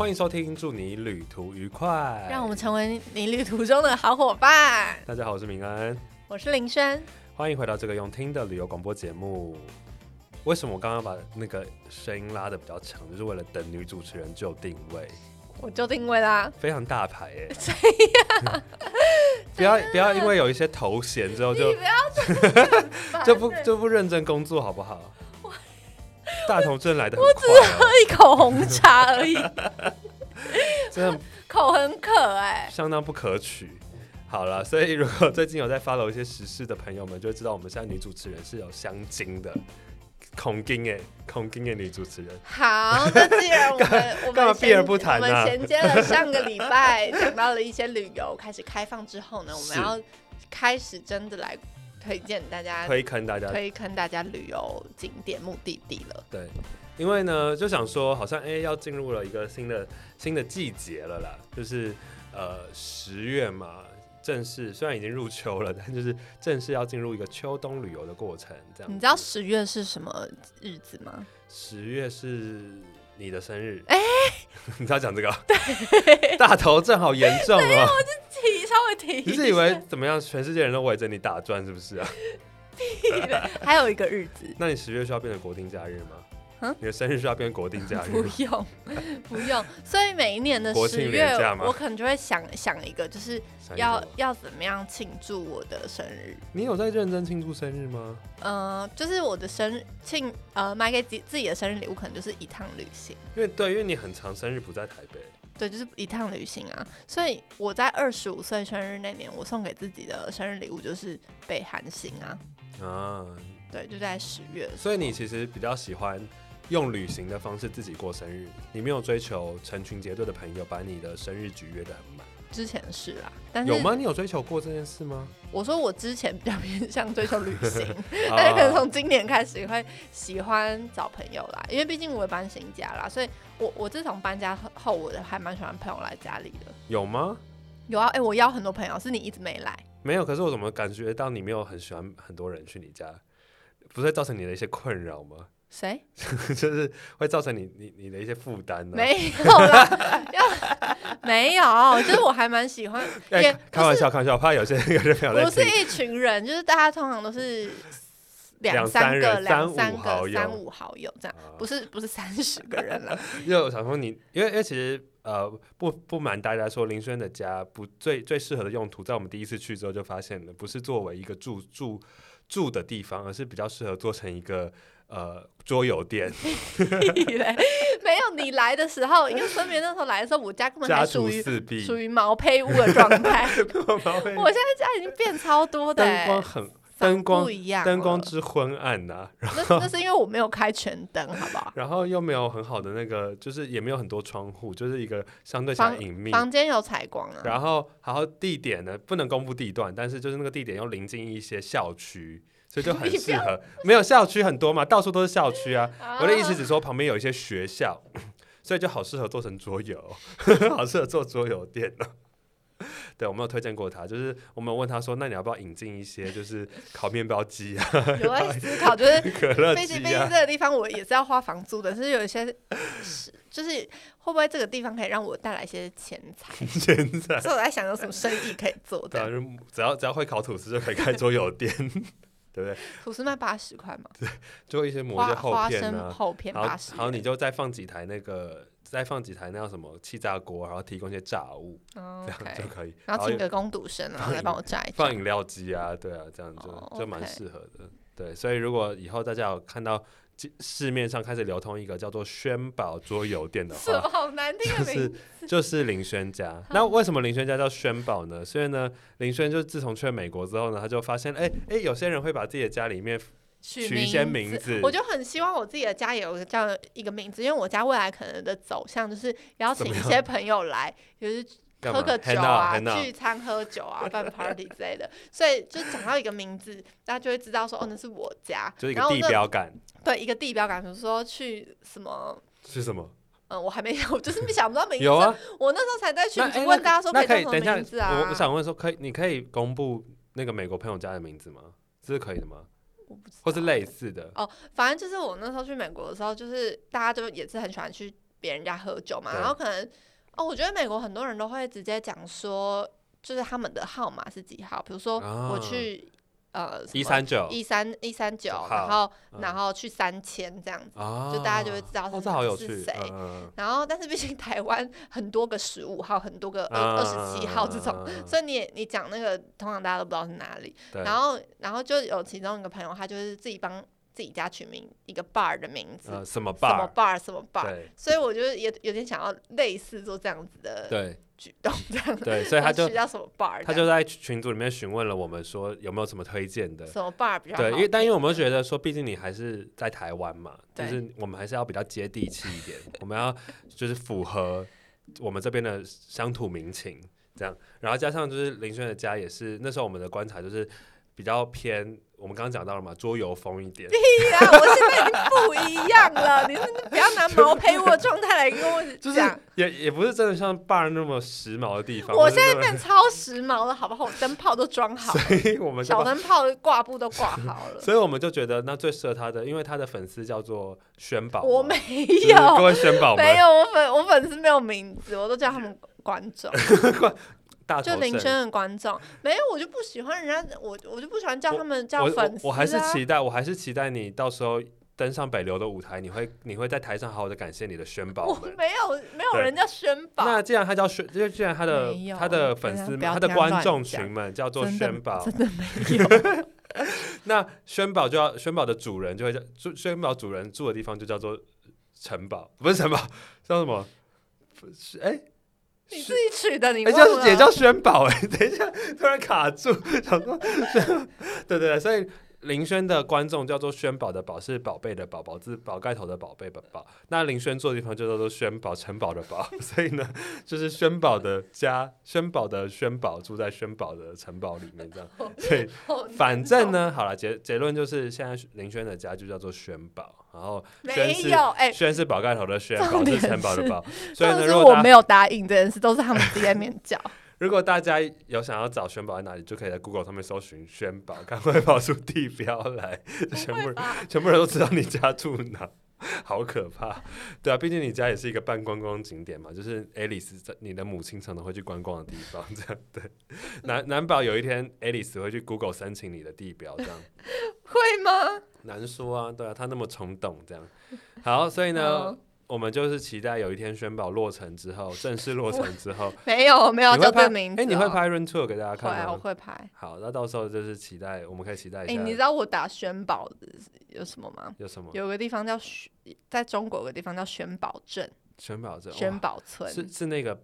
欢迎收听，祝你旅途愉快。让我们成为你旅途中的好伙伴。大家好，我是明安，我是林轩。欢迎回到这个用听的旅游广播节目。为什么我刚刚把那个声音拉的比较长，就是为了等女主持人就定位。我就定位啦，非常大牌哎。谁呀？不要不要，因为有一些头衔之后就不要 就不就不认真工作好不好？大头症来的，我只是喝一口红茶而已，真的口很渴哎，相当不可取。好了，所以如果最近有在 follow 一些时事的朋友们，就会知道我们现在女主持人是有香精的。孔金诶，孔金诶，女主持人。好，那既然我们 我们避而不谈我们衔接了上个礼拜讲到了一些旅游开始开放之后呢，我们要开始真的来推荐大家，推坑大家，推坑大家旅游景点目的地了。对，因为呢，就想说，好像哎，要进入了一个新的新的季节了啦，就是呃十月嘛。正式虽然已经入秋了，但就是正式要进入一个秋冬旅游的过程。这样，你知道十月是什么日子吗？十月是你的生日。哎，你知道讲这个？对，大头症好严重啊！我就提稍微提。你是以为怎么样？全世界人都围着你打转，是不是啊？还有一个日子。那你十月需要变成国定假日吗？你的生日是要变国定假日？不用，不用。所以每一年的十月，我可能就会想想一个，就是要要怎么样庆祝我的生日。你有在认真庆祝生日吗？呃，就是我的生日庆，呃，买给自自己的生日礼物，可能就是一趟旅行。因为对，因为你很长生日不在台北。对，就是一趟旅行啊。所以我在二十五岁生日那年，我送给自己的生日礼物就是北韩行啊。啊，对，就在十月。所以你其实比较喜欢。用旅行的方式自己过生日，你没有追求成群结队的朋友把你的生日局约的很满。之前是啦，但是有吗？你有追求过这件事吗？我说我之前比较偏向追求旅行，但是可能从今年开始会喜欢找朋友啦，因为毕竟我搬新家啦，所以我我自从搬家后，我还蛮喜欢朋友来家里的。有吗？有啊，哎，我邀很多朋友，是你一直没来。没有，可是我怎么感觉到你没有很喜欢很多人去你家，不是造成你的一些困扰吗？谁？就是会造成你你你的一些负担呢？没有啦，没有，就是我还蛮喜欢。开玩笑，开玩笑，我怕有些有些朋友不是一群人，就是大家通常都是两三个、两三个、三五好友这样，不是不是三十个人了。因为我想说你，因为因为其实呃不不瞒大家说，林轩的家不最最适合的用途，在我们第一次去之后就发现了，不是作为一个住住住的地方，而是比较适合做成一个。呃，桌游店，没有你来的时候，因为分别那时候来的时候，我家根本还属于属于毛坯屋的状态。我现在家已经变超多的，灯光很灯光不一样，灯光之昏暗呐。那那是因为我没有开全灯，好不好？然后又没有很好的那个，就是也没有很多窗户，就是一个相对较隐秘。房间有采光啊。然后，然后地点呢，不能公布地段，但是就是那个地点又临近一些校区。所以就很适合，没有校区很多嘛，到处都是校区啊。我的意思只说旁边有一些学校，所以就好适合做成桌游，好适合做桌游店呢。对，我们有推荐过他，就是我们问他说，那你要不要引进一些就是烤面包机啊？有在思考，就是可乐机啊。毕竟这个地方我也是要花房租的，就是有一些是就是会不会这个地方可以让我带来一些钱财？钱财。所以我在想有什么生意可以做的。只要只要会烤吐司就可以开桌游店。对不对？吐司卖八十块嘛？对，就一些抹一些厚片啊，厚片八十。然后你就再放几台那个，再放几台那叫什么气炸锅，然后提供一些炸物，这样就可以。然后请个工读生啊来帮我炸一放饮料机啊，对啊，这样就就蛮适合的。对，所以如果以后大家有看到。市面上开始流通一个叫做轩宝桌游店的话，好难听的名字，就是林轩家。那为什么林轩家叫轩宝呢？所以呢，林轩就自从去了美国之后呢，他就发现，哎哎，有些人会把自己的家里面取一些名字。我就很希望我自己的家也有这样一个名字，因为我家未来可能的走向就是邀请一些朋友来，就是。喝个酒啊，聚餐喝酒啊，办 party 之类的，所以就讲到一个名字，大家就会知道说，哦，那是我家，就是一个地标感。对，一个地标感，比如说去什么？是什么？嗯，我还没有，就是想不到名字。有啊，我那时候才在群里问大家说，可以等一下，我我想问说，可以，你可以公布那个美国朋友家的名字吗？这是可以的吗？我不知道，或是类似的。哦，反正就是我那时候去美国的时候，就是大家就也是很喜欢去。别人家喝酒嘛，然后可能哦，我觉得美国很多人都会直接讲说，就是他们的号码是几号，比如说我去。呃，一三九，一三一三九，然后然后去三千这样子，就大家就会知道是谁。然后，但是毕竟台湾很多个十五号，很多个二二十七号这种，所以你你讲那个，通常大家都不知道是哪里。然后，然后就有其中一个朋友，他就是自己帮自己家取名一个 bar 的名字，什么 bar，什么 bar，什么 bar。所以我觉得也有点想要类似做这样子的。对。举动这样，对，所以他就叫什么 bar，他就在群组里面询问了我们说有没有什么推荐的什么 bar 比较对，因为但因为我们觉得说，毕竟你还是在台湾嘛，就是我们还是要比较接地气一点，我们要就是符合我们这边的乡土民情这样，然后加上就是林轩的家也是那时候我们的观察就是比较偏。我们刚刚讲到了嘛，桌游风一点。对呀，我现在已经了。你不要拿毛 坯屋的状态来跟我讲。也也不是真的像 bar 那么时髦的地方。我现在变超时髦了，好不好？灯泡都装好了，所以我们小灯泡挂布都挂好了。所以我们就觉得那最适合他的，因为他的粉丝叫做轩宝。我没有，各位轩宝没有，我粉我粉丝没有名字，我都叫他们观众。就林轩的观众没有，我就不喜欢人家，我我就不喜欢叫他们叫粉丝。我还是期待，我还是期待你到时候登上北流的舞台，你会你会在台上好好的感谢你的宣宝们。没有没有人叫宣宝。那既然他叫宣，就既然他的他的粉丝他的观众群们叫做宣宝，真的没有。那宣宝就要宣宝的主人就会叫住宣宝主人住的地方就叫做城堡，不是城堡叫什么？是哎。你自己取的，你叫也叫宣宝哎，等一下突然卡住，想说，对对对，所以林轩的观众叫做轩宝的宝是宝贝的宝宝字宝盖头的宝贝宝宝，那林轩住的地方就叫做轩宝城堡的堡，所以呢，就是轩宝的家，轩宝的轩宝住在轩宝的城堡里面这样，所以反正呢，好了结结论就是现在林轩的家就叫做轩宝。然后轩是，哎，轩是宝盖头的轩，宝是城堡的宝。所以呢，如果我没有答应这件事，都是他们自己在面叫。如果大家有想要找宣宝在哪里，就可以在 Google 上面搜寻宣宝，赶快跑出地标来，全部全部人都知道你家住哪，好可怕。对啊，毕竟你家也是一个半观光景点嘛，就是 Alice 在你的母亲常常会去观光的地方，这样对。难难保有一天 Alice 会去 Google 申请你的地标，这样 会吗？难说啊，对啊，他那么冲动，这样好，所以呢，我们就是期待有一天宣宝落成之后，正式落成之后，没有没有叫这名字，哎，你会拍 run tour 给大家看吗？会，我会拍。好，那到时候就是期待，我们可以期待一下。哎，你知道我打宣宝有什么吗？有什么？有个地方叫在中国有个地方叫宣宝镇，宣宝镇，宣宝村，是是那个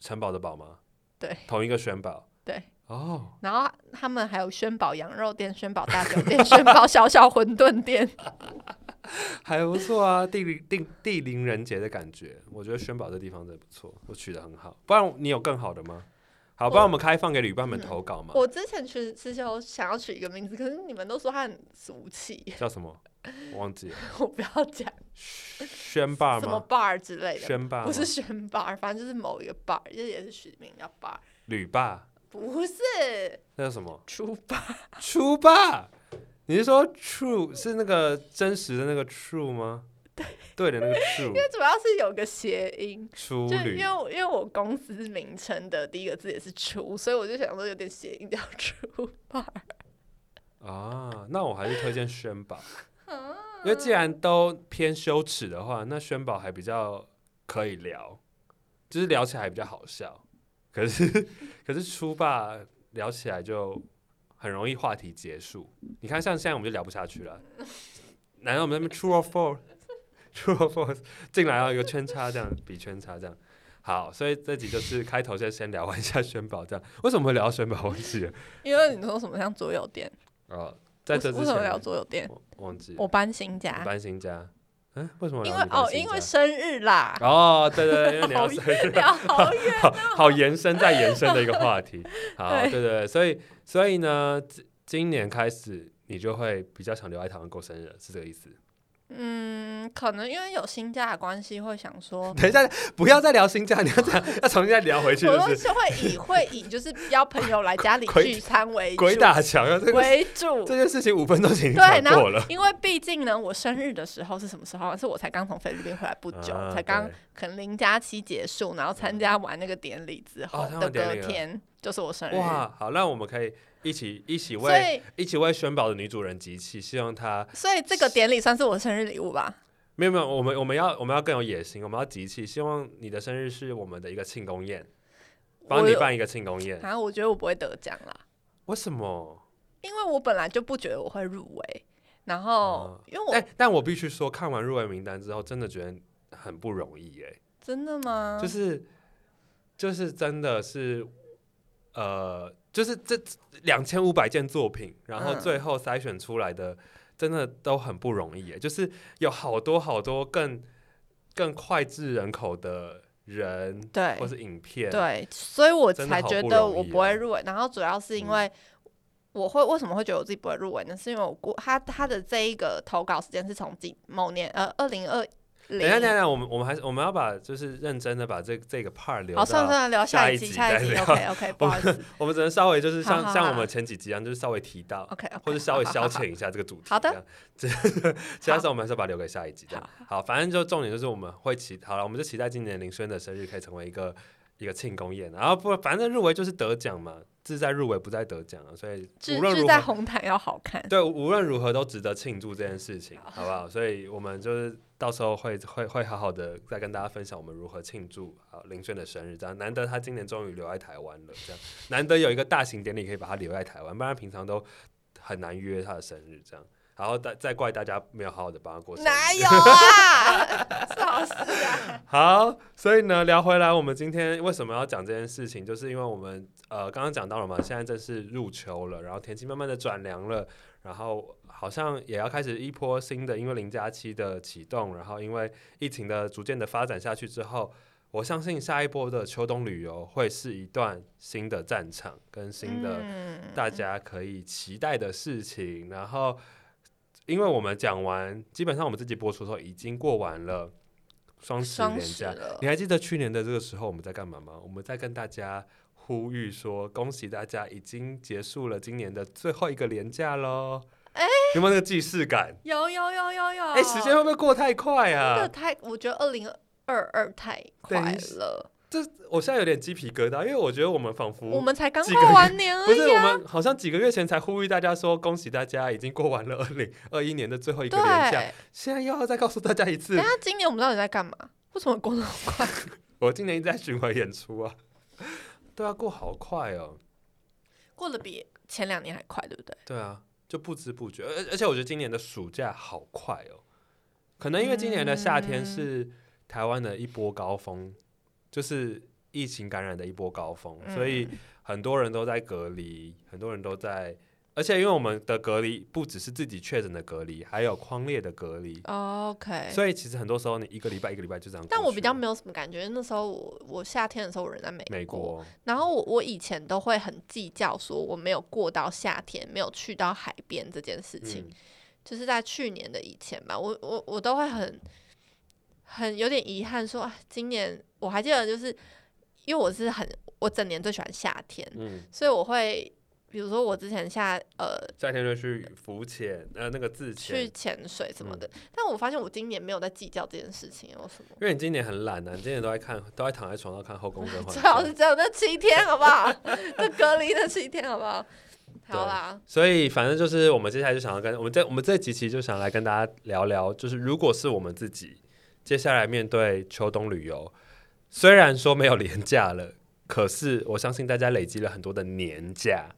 城堡的堡吗？对，同一个宣宝，对。哦，然后他们还有宣宝羊肉店、宣宝大酒店、宣宝小小馄饨店，还不错啊，地灵地地灵人杰的感觉。我觉得轩宝这地方真的不错，我取得很好。不然你有更好的吗？好，不然我们开放给旅伴们投稿嘛。我之前取之前我想要取一个名字，可是你们都说它很俗气，叫什么？忘记了。我不要讲轩霸吗？什么 bar 之类的？轩霸不是轩 bar，反正就是某一个 bar，就也是取名叫 bar。旅霸。不是，那叫什么？初霸，初霸，你是说 true 是那个真实的那个 true 吗？对，对的那个 true。因为主要是有个谐音，初旅。因为因为我公司名称的第一个字也是初，所以我就想说有点谐音叫初吧。啊，那我还是推荐轩宝，因为既然都偏羞耻的话，那轩宝还比较可以聊，就是聊起来比较好笑。可是，可是初吧聊起来就很容易话题结束。你看，像现在我们就聊不下去了。难道我们那边 true or false？true or false？进来要一个圈叉，这样比圈叉这样。好，所以这集就是开头，先先聊完一下宣宝这样。为什么会聊宣宝？忘记了。因为你说什么像左右店？哦，在这之前聊左右店，忘记。我搬新家，搬新家。嗯，为什么？因为哦，因为生日啦。哦，对对对，因为你要生日，好远，好延伸再延伸的一个话题。好，对对对，所以所以呢，今年开始你就会比较想留在台湾过生日，是这个意思？嗯，可能因为有新家的关系，会想说，等一下不要再聊新家，你要再，要重新再聊回去。我都是会以会以就是邀朋友来家里 聚餐为鬼打墙为主。这件事情五分钟前对，过了。因为毕竟呢，我生日的时候是什么时候？是我才刚从菲律宾回来不久，才刚可能零假期结束，然后参加完那个典礼之后的隔天就是我生日。哇，好，那我们可以。一起一起为一起为宣宝的女主人集气，希望她。所以这个典礼算是我生日礼物吧？没有没有，我们我们要我们要更有野心，我们要集气，希望你的生日是我们的一个庆功宴，帮你办一个庆功宴。啊，我觉得我不会得奖啦。为什么？因为我本来就不觉得我会入围，然后因为我哎，但我必须说，看完入围名单之后，真的觉得很不容易哎。真的吗？就是就是真的是呃。就是这两千五百件作品，然后最后筛选出来的，真的都很不容易。就是有好多好多更更脍炙人口的人，对，或是影片，对，所以我才觉得我不会入围。然后主要是因为我会为什么会觉得我自己不会入围呢？是因为我过他他的这一个投稿时间是从几某年呃二零二。等一下，等一下，我们我们还是我们要把就是认真的把这这个 part 留好，算算聊下一集，下一集 OK OK，不好意思，我们只能稍微就是像像我们前几集一样，就是稍微提到 OK，或者稍微消遣一下这个主题。好的，这其他时候我们还是把它留给下一集。这样，好，反正就重点就是我们会期好了，我们就期待今年林轩的生日可以成为一个一个庆功宴，然后不反正入围就是得奖嘛。志在入围，不在得奖啊，所以无论如何，在红毯要好看。对，无论如何都值得庆祝这件事情，好不好？所以我们就是到时候会会会好好的再跟大家分享我们如何庆祝啊林轩的生日，这样难得他今年终于留在台湾了，这样 难得有一个大型典礼可以把他留在台湾，不然平常都很难约他的生日，这样。然后再再怪大家没有好好的帮他过生日，哪有啊？笑死啊！好，所以呢，聊回来，我们今天为什么要讲这件事情，就是因为我们呃刚刚讲到了嘛，现在正是入秋了，然后天气慢慢的转凉了，然后好像也要开始一波新的，因为零加七的启动，然后因为疫情的逐渐的发展下去之后，我相信下一波的秋冬旅游会是一段新的战场，跟新的大家可以期待的事情，然后。因为我们讲完，基本上我们自己播出的时候已经过完了双十连假。你还记得去年的这个时候我们在干嘛吗？我们在跟大家呼吁说，恭喜大家已经结束了今年的最后一个年假喽！哎，有没有那个既视感？有有有有有！哎，时间会不会过太快啊？这太，我觉得二零二二太快了。这我现在有点鸡皮疙瘩，因为我觉得我们仿佛我们才刚过完年而已，不是我们好像几个月前才呼吁大家说恭喜大家已经过完了二零二一年的最后一个年假，现在又要再告诉大家一次。等下今年我们到底在干嘛？为什么过那么快？我今年一直在巡回演出啊，对啊，过好快哦，过得比前两年还快，对不对？对啊，就不知不觉，而而且我觉得今年的暑假好快哦，可能因为今年的夏天是台湾的一波高峰。就是疫情感染的一波高峰，所以很多人都在隔离，很多人都在，而且因为我们的隔离不只是自己确诊的隔离，还有框列的隔离。OK，所以其实很多时候你一个礼拜一个礼拜就这样。但我比较没有什么感觉，那时候我我夏天的时候我人在美美国，然后我我以前都会很计较，说我没有过到夏天，没有去到海边这件事情，就是在去年的以前吧，我我我都会很。很有点遗憾，说今年我还记得，就是因为我是很我整年最喜欢夏天，嗯，所以我会比如说我之前下呃夏天就去浮潜，呃那个自潜去潜水什么的，但我发现我今年没有在计较这件事情，有什么？因为你今年很懒啊，你今年都在看，都在躺在床上看后宫甄嬛，最好是只有那七天，好不好？那隔离的七天，好不好？好啦。所以反正就是我们接下来就想要跟我们这我们这几期就想来跟大家聊聊，就是如果是我们自己。接下来面对秋冬旅游，虽然说没有年假了，可是我相信大家累积了很多的年假，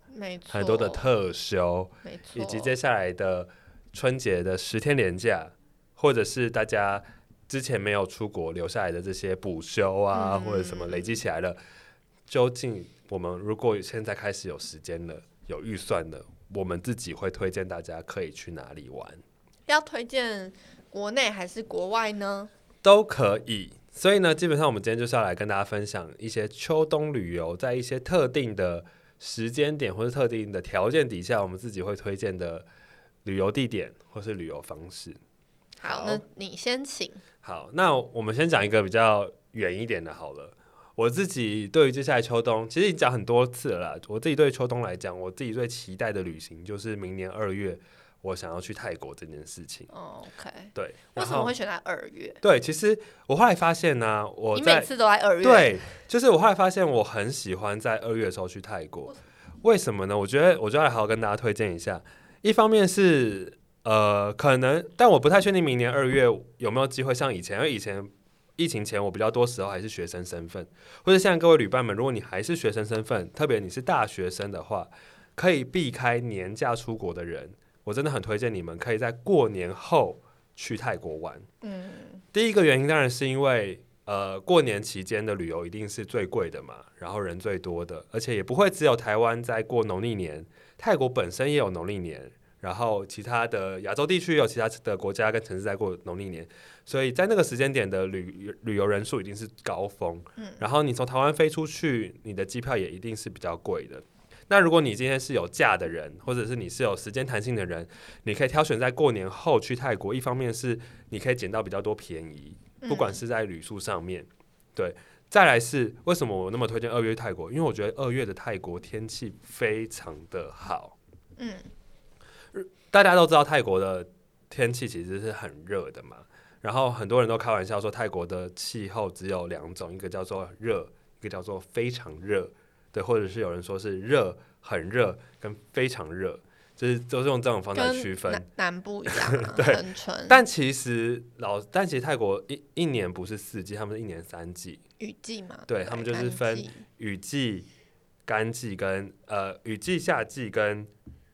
很多的特休，以及接下来的春节的十天年假，或者是大家之前没有出国留下来的这些补休啊，或者什么累积起来了，究竟我们如果现在开始有时间了，有预算了，我们自己会推荐大家可以去哪里玩？要推荐。国内还是国外呢？都可以。所以呢，基本上我们今天就是要来跟大家分享一些秋冬旅游，在一些特定的时间点或是特定的条件底下，我们自己会推荐的旅游地点或是旅游方式。好，那你先请。好，那我们先讲一个比较远一点的，好了。我自己对于接下来秋冬，其实已经讲很多次了啦。我自己对秋冬来讲，我自己最期待的旅行就是明年二月，我想要去泰国这件事情。OK，对。为什么会选在二月？对，其实我后来发现呢，我你每次都在二月。对，就是我后来发现我很喜欢在二月的时候去泰国。为什么呢？我觉得，我就来好好跟大家推荐一下。一方面是呃，可能，但我不太确定明年二月有没有机会像以前，因为以前。疫情前，我比较多时候还是学生身份，或者现在各位旅伴们，如果你还是学生身份，特别你是大学生的话，可以避开年假出国的人，我真的很推荐你们可以在过年后去泰国玩。嗯，第一个原因当然是因为，呃，过年期间的旅游一定是最贵的嘛，然后人最多的，而且也不会只有台湾在过农历年，泰国本身也有农历年。然后其他的亚洲地区有其他的国家跟城市在过农历年，所以在那个时间点的旅旅游人数一定是高峰。嗯，然后你从台湾飞出去，你的机票也一定是比较贵的。那如果你今天是有假的人，或者是你是有时间弹性的人，你可以挑选在过年后去泰国。一方面是你可以捡到比较多便宜，不管是在旅宿上面，对。再来是为什么我那么推荐二月泰国？因为我觉得二月的泰国天气非常的好。嗯。大家都知道泰国的天气其实是很热的嘛，然后很多人都开玩笑说泰国的气候只有两种，一个叫做热，一个叫做非常热，对，或者是有人说是热、很热跟非常热，就是都是用这种方式区分。南部一样，对。但其实老，但其实泰国一一年不是四季，他们是一年三季。雨季嘛，对他们就是分雨季、干季跟呃雨季、夏季跟。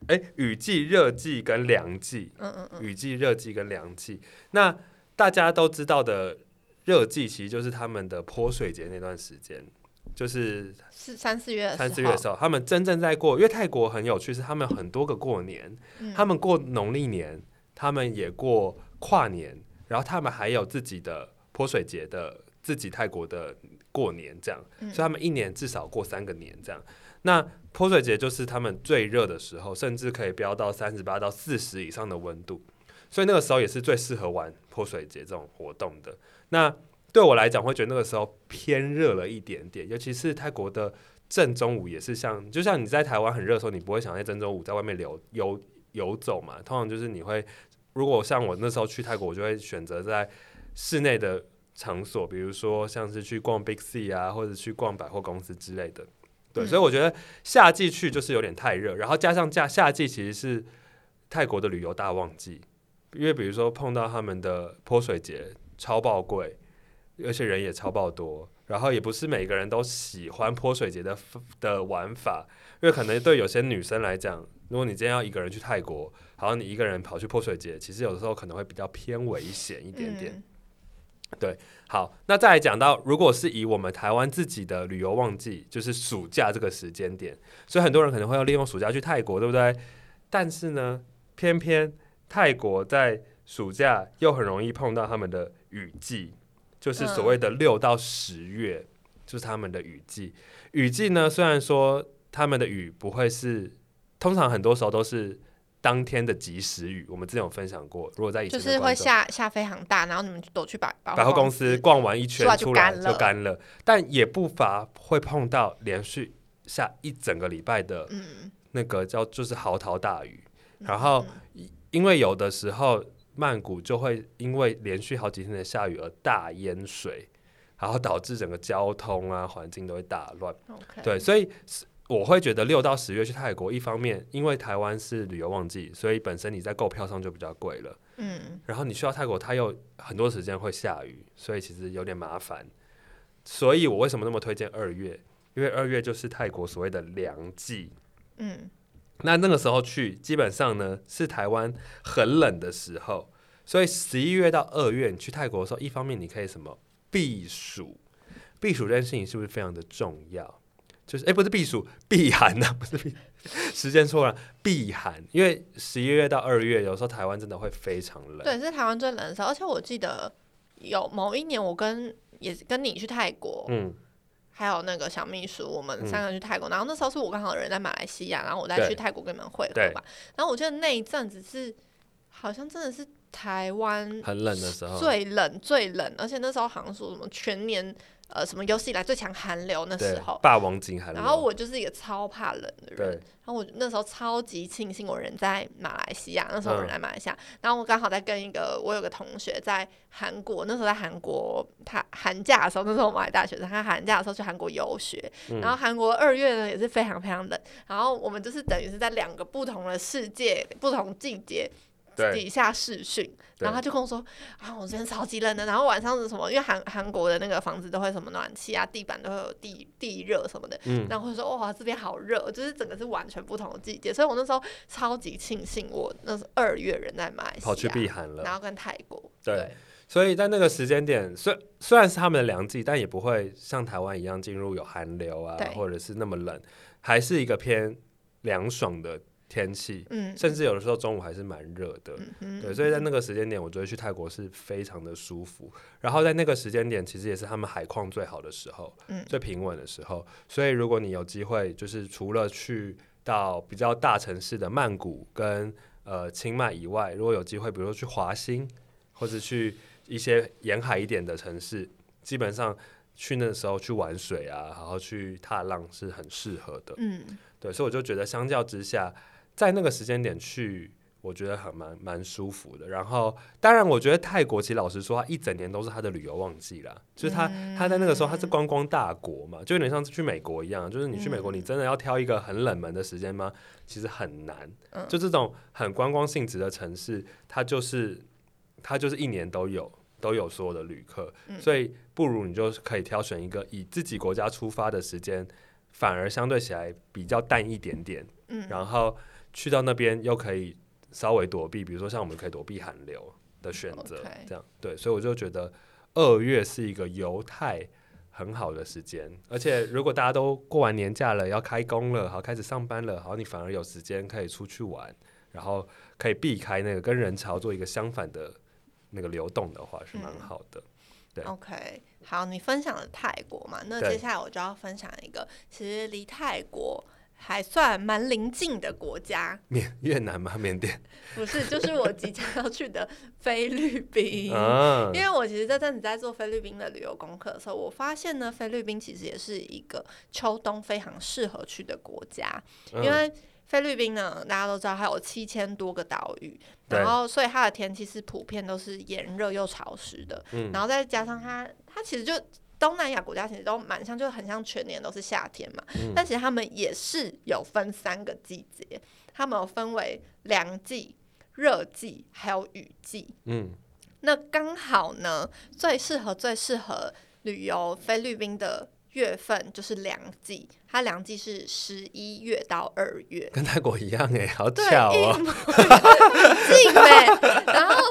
哎，雨季、热季跟凉季，嗯嗯嗯，雨季、热季跟凉季。那大家都知道的热季，其实就是他们的泼水节那段时间，就是是三四月，三四月的时候，他们真正在过。因为泰国很有趣，是他们很多个过年，他们过农历年，他们也过跨年，然后他们还有自己的泼水节的自己泰国的过年，这样，所以他们一年至少过三个年这样。那泼水节就是他们最热的时候，甚至可以飙到三十八到四十以上的温度，所以那个时候也是最适合玩泼水节这种活动的。那对我来讲，会觉得那个时候偏热了一点点，尤其是泰国的正中午也是像，就像你在台湾很热的时候，你不会想在正中午在外面游游游走嘛？通常就是你会，如果像我那时候去泰国，我就会选择在室内的场所，比如说像是去逛 Big C 啊，或者去逛百货公司之类的。对，所以我觉得夏季去就是有点太热，然后加上夏夏季其实是泰国的旅游大旺季，因为比如说碰到他们的泼水节超爆贵，而且人也超爆多，然后也不是每个人都喜欢泼水节的的玩法，因为可能对有些女生来讲，如果你今天要一个人去泰国，然后你一个人跑去泼水节，其实有的时候可能会比较偏危险一点点。对，好，那再来讲到，如果是以我们台湾自己的旅游旺季，就是暑假这个时间点，所以很多人可能会要利用暑假去泰国，对不对？但是呢，偏偏泰国在暑假又很容易碰到他们的雨季，就是所谓的六到十月，就是他们的雨季。雨季呢，虽然说他们的雨不会是，通常很多时候都是。当天的及时雨，我们之前有分享过。如果在以前就是会下下非常大，然后你们都去百百货公司逛完一圈出来就干了，但也不乏会碰到连续下一整个礼拜的，那个叫就是嚎啕大雨。然后因为有的时候曼谷就会因为连续好几天的下雨而大淹水，然后导致整个交通啊环境都会大乱。对，所以。我会觉得六到十月去泰国，一方面因为台湾是旅游旺季，所以本身你在购票上就比较贵了。嗯，然后你去到泰国，它又很多时间会下雨，所以其实有点麻烦。所以我为什么那么推荐二月？因为二月就是泰国所谓的凉季。嗯，那那个时候去，基本上呢是台湾很冷的时候，所以十一月到二月你去泰国的时候，一方面你可以什么避暑，避暑这件事情是不是非常的重要？就是哎，不是避暑，避寒呐，不是避，时间错了，避寒。因为十一月到二月，有时候台湾真的会非常冷。对，是台湾最冷的时候。而且我记得有某一年，我跟也跟你去泰国，嗯，还有那个小秘书，我们三个去泰国。然后那时候是我刚好人在马来西亚，然后我再去泰国跟你们会合吧。然后我记得那一阵子是好像真的是台湾很冷的时候，最冷最冷，而且那时候好像说什么全年。呃，什么有史以来最强寒流那时候，霸王级寒流。然后我就是一个超怕冷的人，然后我那时候超级庆幸我人在马来西亚，那时候我人在马来西亚，然后我刚好在跟一个我有个同学在韩国，那时候在韩国，他寒假的时候，那时候我们还大学生，他寒假的时候去韩国游学，然后韩国二月呢也是非常非常冷，然后我们就是等于是在两个不同的世界、不同季节。底下视讯，然后他就跟我说：“啊，我这边超级冷的。然后晚上是什么？因为韩韩国的那个房子都会什么暖气啊，地板都会有地地热什么的。嗯，然后会说哇，这边好热，就是整个是完全不同的季节。所以我那时候超级庆幸，我那是二月人在马来西亚跑去避寒了，然后跟泰国。对，所以在那个时间点，虽虽然是他们的凉季，但也不会像台湾一样进入有寒流啊，或者是那么冷，还是一个偏凉爽的。天气，嗯，甚至有的时候中午还是蛮热的，对，所以在那个时间点，我觉得去泰国是非常的舒服。然后在那个时间点，其实也是他们海况最好的时候，嗯，最平稳的时候。所以如果你有机会，就是除了去到比较大城市的曼谷跟呃清迈以外，如果有机会，比如说去华兴或者去一些沿海一点的城市，基本上去那时候去玩水啊，然后去踏浪是很适合的，嗯，对，所以我就觉得相较之下。在那个时间点去，我觉得很蛮蛮舒服的。然后，当然，我觉得泰国其实老实说，它一整年都是它的旅游旺季啦。就是它，它在那个时候，它是观光大国嘛，就有点像去美国一样。就是你去美国，你真的要挑一个很冷门的时间吗？其实很难。就这种很观光性质的城市，它就是它就是一年都有都有所有的旅客，所以不如你就可以挑选一个以自己国家出发的时间，反而相对起来比较淡一点点。嗯，然后。去到那边又可以稍微躲避，比如说像我们可以躲避寒流的选择，这样对，所以我就觉得二月是一个犹太很好的时间，而且如果大家都过完年假了，要开工了，好开始上班了，好你反而有时间可以出去玩，然后可以避开那个跟人潮做一个相反的那个流动的话，是蛮好的。对，OK，好，你分享了泰国嘛？那接下来我就要分享一个，其实离泰国。还算蛮临近的国家，缅越南吗？缅甸不是，就是我即将要去的菲律宾。因为我其实这阵子在做菲律宾的旅游功课的时候，我发现呢，菲律宾其实也是一个秋冬非常适合去的国家。因为菲律宾呢，大家都知道它有七千多个岛屿，然后所以它的天气是普遍都是炎热又潮湿的。然后再加上它，它其实就。东南亚国家其实都蛮像，就很像全年都是夏天嘛。但其实他们也是有分三个季节，他们有分为凉季、热季还有雨季。嗯，那刚好呢，最适合最适合旅游菲律宾的月份就是凉季，它凉季是十一月到二月，跟泰国一样哎，好巧哦，近哎，然后。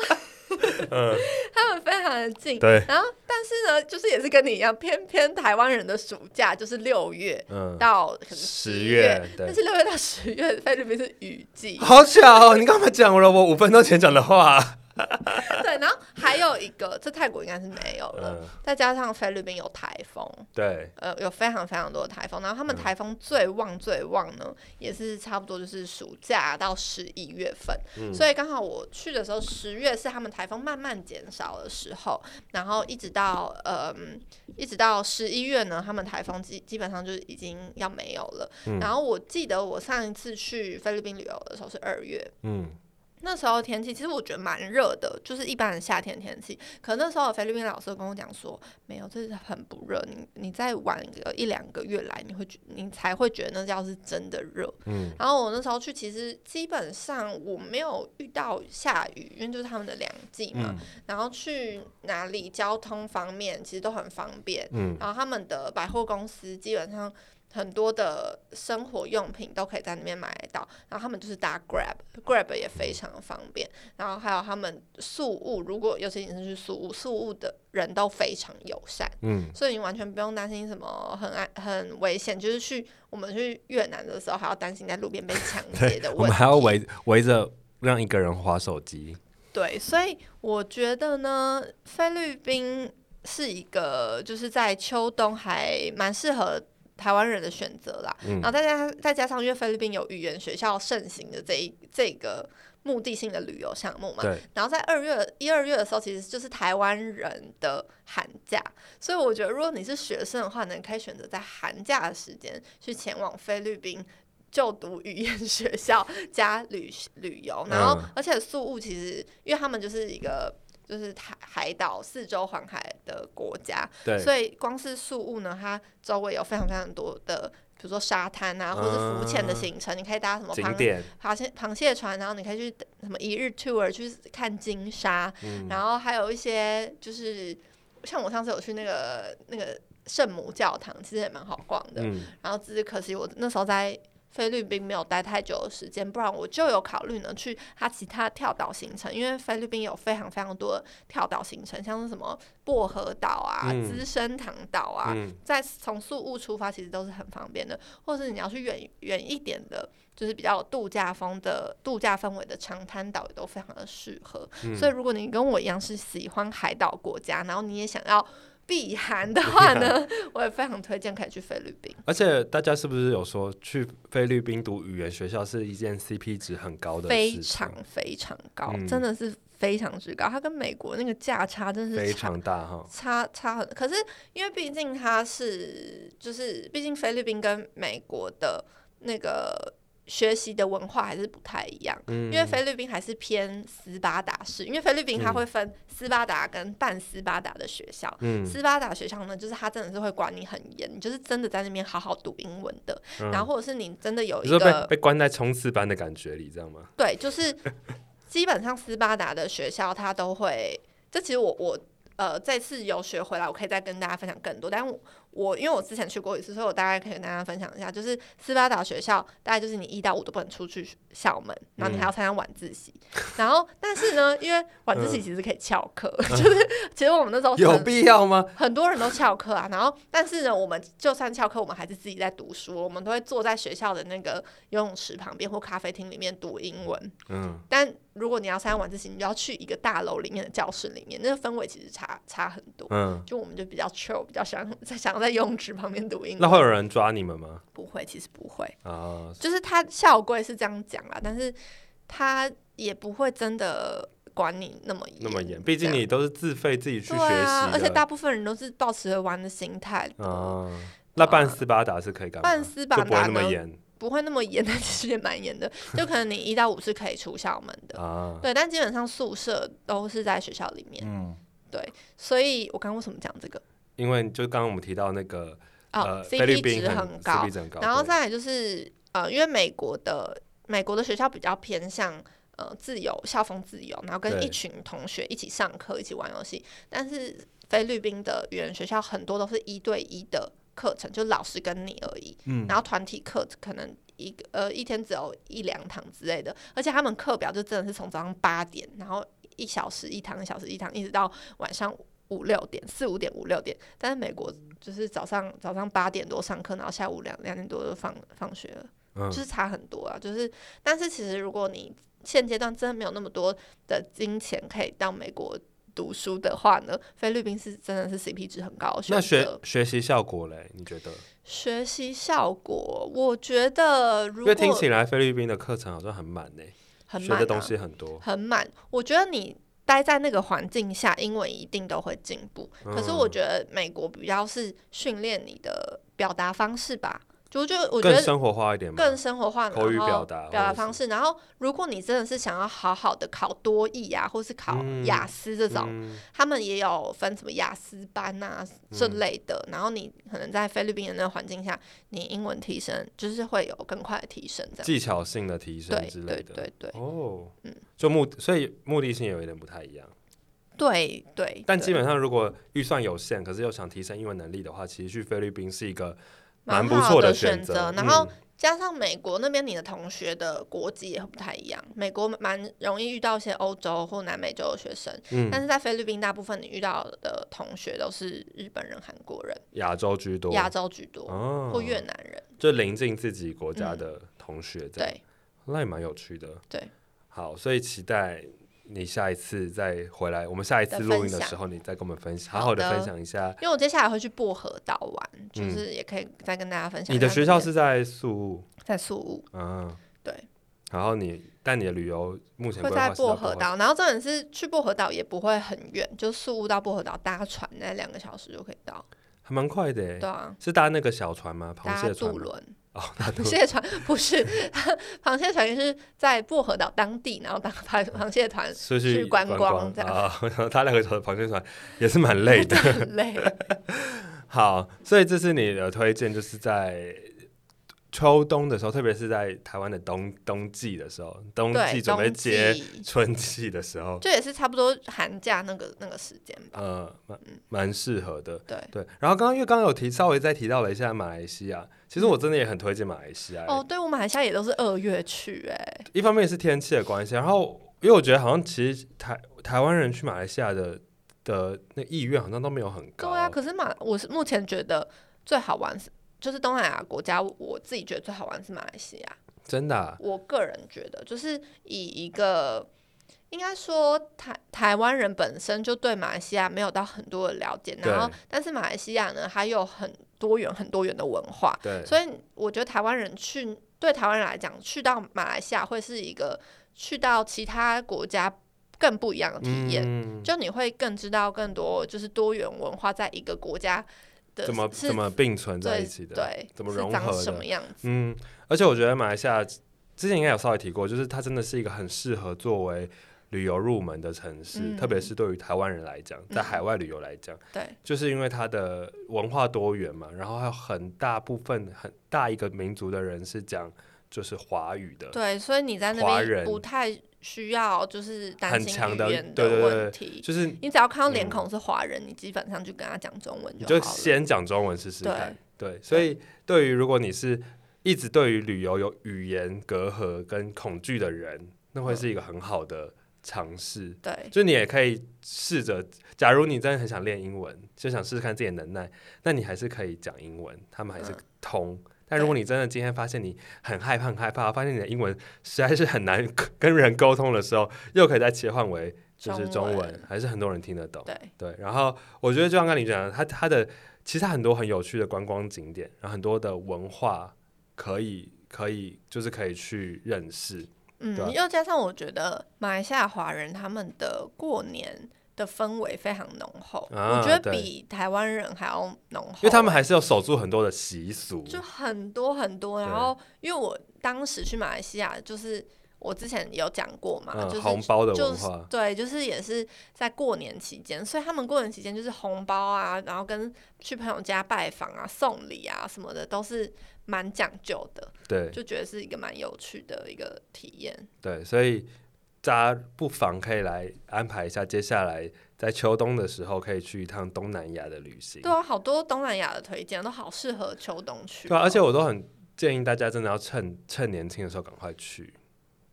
嗯，他们非常的近，对。然后，但是呢，就是也是跟你一样，偏偏台湾人的暑假就是六月到十月，但是六月到十月菲律宾是雨季，好巧！哦你干嘛讲了我五分钟前讲的话？对，然后还有一个，这泰国应该是没有了。再加上菲律宾有台风，对，呃，有非常非常多的台风。然后他们台风最旺最旺呢，也是差不多就是暑假到十一月份。所以刚好我去的时候，十月是他们台风慢慢减少的时候，然后一直到呃，一直到十一月呢，他们台风基基本上就是已经要没有了。然后我记得我上一次去菲律宾旅游的时候是二月，嗯。那时候天气其实我觉得蛮热的，就是一般的夏天天气。可那时候菲律宾老师跟我讲说，没有，这是很不热。你你再晚个一两个月来，你会觉你才会觉得那叫是真的热。嗯。然后我那时候去，其实基本上我没有遇到下雨，因为就是他们的凉季嘛。然后去哪里交通方面其实都很方便。嗯。然后他们的百货公司基本上。很多的生活用品都可以在那边买得到，然后他们就是搭 Grab，Grab 也非常的方便，然后还有他们宿务，如果尤其你是去宿务，宿务的人都非常友善，嗯，所以你完全不用担心什么很安很危险，就是去我们去越南的时候还要担心在路边被抢劫的 问题，我们还要围围着让一个人划手机，对，所以我觉得呢，菲律宾是一个就是在秋冬还蛮适合。台湾人的选择啦。然后再加再加上，因为菲律宾有语言学校盛行的这一这个目的性的旅游项目嘛。然后在二月一二月的时候，其实就是台湾人的寒假，所以我觉得如果你是学生的话，你可以选择在寒假的时间去前往菲律宾就读语言学校加旅旅游。然后，而且宿务其实因为他们就是一个。就是海海岛四周环海的国家，所以光是宿务呢，它周围有非常非常多的，比如说沙滩啊，或者浮潜的行程，你可以搭什么螃螃蟹螃蟹船，然后你可以去什么一日 tour 去看金沙，然后还有一些就是像我上次有去那个那个圣母教堂，其实也蛮好逛的，然后只是可惜我那时候在。菲律宾没有待太久的时间，不然我就有考虑呢去它其他跳岛行程，因为菲律宾有非常非常多跳岛行程，像是什么薄荷岛啊、资生堂岛啊，在从宿务出发其实都是很方便的，或者是你要去远远一点的，就是比较度假风的度假氛围的长滩岛也都非常的适合。所以如果你跟我一样是喜欢海岛国家，然后你也想要。避寒的话呢，我也非常推荐可以去菲律宾。而且大家是不是有说去菲律宾读语言学校是一件 CP 值很高的非常非常高，真的是非常之高。它跟美国那个价差真是非常大哈，差差很。可是因为毕竟它是，就是毕竟菲律宾跟美国的那个。学习的文化还是不太一样，因为菲律宾还是偏斯巴达式，因为菲律宾它会分斯巴达跟半斯巴达的学校。斯巴达学校呢，就是它真的是会管你很严，你就是真的在那边好好读英文的，然后或者是你真的有一个被被关在冲刺班的感觉里，这样吗？对，就是基本上斯巴达的学校它都会，这其实我我呃这次游学回来，我可以再跟大家分享更多，但是。我因为我之前去过一次，所以我大概可以跟大家分享一下，就是斯巴达学校大概就是你一到五都不能出去校门，然后你还要参加晚自习，然后但是呢，因为晚自习其实可以翘课，就是 其实我们那时候有必要吗？很多人都翘课啊，然后但是呢，我们就算翘课，我们还是自己在读书，我们都会坐在学校的那个游泳池旁边或咖啡厅里面读英文。嗯，但如果你要参加晚自习，你就要去一个大楼里面的教室里面，那个氛围其实差差很多。嗯，就我们就比较 chill，比较想在想要。在游泳池旁边读英，那会有人抓你们吗？不会，其实不会啊。就是他校规是这样讲啦，但是他也不会真的管你那么严那么严。毕竟你都是自费自己去学习，而且大部分人都是抱持着玩的心态。啊，那半斯巴达是可以干嘛？办斯巴达不会那么严，不会那么严，但其实也蛮严的。就可能你一到五是可以出校门的啊。对，但基本上宿舍都是在学校里面。嗯，对。所以我刚刚为什么讲这个？因为就刚刚我们提到那个呃，CP 值很高，然后再来就是呃，因为美国的美国的学校比较偏向呃自由校风自由，然后跟一群同学一起上课，一起玩游戏。但是菲律宾的语言学校很多都是一对一的课程，就老师跟你而已。嗯，然后团体课可能一个呃一天只有一两堂之类的，而且他们课表就真的是从早上八点，然后一小时一堂，一小时一堂，一直到晚上。五六点，四五点，五六点，但是美国就是早上早上八点多上课，然后下午两两点多就放放学了，就是差很多啊。就是，但是其实如果你现阶段真的没有那么多的金钱可以到美国读书的话呢，菲律宾是真的是 CP 值很高。那学学习效果嘞？你觉得？学习效果，我觉得，因为听起来菲律宾的课程好像很满呢，很学的东西很多，很满。我觉得你。待在那个环境下，英文一定都会进步。可是我觉得美国比较是训练你的表达方式吧。就就我觉得更生活化一点，更生活化，口语表达表达方式。然后，如果你真的是想要好好的考多译啊，或是考雅思这种，他们也有分什么雅思班啊这类的。然后你可能在菲律宾的那个环境下，你英文提升就是会有更快的提升，这样技巧性的提升之类的。对对对哦，嗯，就目所以目的性有一点不太一样。对对，但基本上如果预算有限，可是又想提升英文能力的话，其实去菲律宾是一个。蛮不错的选择，然后加上美国那边你的同学的国籍也不太一样，美国蛮容易遇到一些欧洲或南美洲的学生，但是在菲律宾大部分你遇到的同学都是日本人、韩国人，亚洲居多，亚洲居多，或越南人，就临近自己国家的同学，对，那也蛮有趣的，对，好，所以期待你下一次再回来，我们下一次录音的时候，你再跟我们分享，好好的分享一下。因为我接下来会去薄荷岛玩，就是也可以再跟大家分享。你的学校是在宿务，在宿务，嗯，对。然后你，但你的旅游目前会在薄荷岛，然后这里是去薄荷岛也不会很远，就宿务到薄荷岛搭船那两个小时就可以到，还蛮快的。对啊，是搭那个小船吗？螃蟹渡轮。哦，螃蟹船不是，螃蟹船是在薄荷岛当地，然后当螃螃蟹团去观光这样。啊，他两个船螃蟹船也是蛮累的，累。好，所以这是你的推荐，就是在。秋冬的时候，特别是在台湾的冬冬季的时候，冬季准备接春季的时候，就也是差不多寒假那个那个时间吧。呃，蛮蛮适合的。对对。然后刚刚因为刚刚有提，稍微再提到了一下马来西亚，其实我真的也很推荐马来西亚。哦，对，我马来西亚也都是二月去，哎。一方面是天气的关系，然后因为我觉得好像其实台台湾人去马来西亚的的那意愿好像都没有很高。对啊，可是马我是目前觉得最好玩是。就是东南亚国家，我自己觉得最好玩是马来西亚。真的，我个人觉得，就是以一个应该说台台湾人本身就对马来西亚没有到很多的了解，然后但是马来西亚呢，还有很多元很多元的文化。对，所以我觉得台湾人去对台湾人来讲，去到马来西亚会是一个去到其他国家更不一样的体验。就你会更知道更多，就是多元文化在一个国家。怎么怎么并存在一起的？对，怎么融合的？嗯，而且我觉得马来西亚之前应该有稍微提过，就是它真的是一个很适合作为旅游入门的城市，特别是对于台湾人来讲，在海外旅游来讲，对，就是因为它的文化多元嘛，然后还有很大部分很大一个民族的人是讲就是华语的，对，所以你在那边不太。需要就是担心语言的问题，就是你只要看到脸孔是华人，你基本上就跟他讲中文就好就先讲中文试试看。对，所以对于如果你是一直对于旅游有语言隔阂跟恐惧的人，那会是一个很好的尝试。对，就你也可以试着，假如你真的很想练英文，就想试试看自己的能耐，那你还是可以讲英文，他们还是通。但如果你真的今天发现你很害怕、很害怕，发现你的英文实在是很难 跟人沟通的时候，又可以再切换为就是中文，还是很多人听得懂。对对。然后我觉得就像刚你讲的，它它的其实很多很有趣的观光景点，然后很多的文化可以可以就是可以去认识。嗯，又加上我觉得马来西亚华人他们的过年。的氛围非常浓厚，我觉得比台湾人还要浓厚，因为他们还是要守住很多的习俗，就很多很多。然后，因为我当时去马来西亚，就是我之前有讲过嘛，就是红包的文化，对，就是也是在过年期间，所以他们过年期间就是红包啊，然后跟去朋友家拜访啊、送礼啊什么的，都是蛮讲究的。对，就觉得是一个蛮有趣的一个体验。对，所以。大家不妨可以来安排一下，接下来在秋冬的时候可以去一趟东南亚的旅行。对啊，好多东南亚的推荐都好适合秋冬去。对啊，而且我都很建议大家真的要趁趁年轻的时候赶快去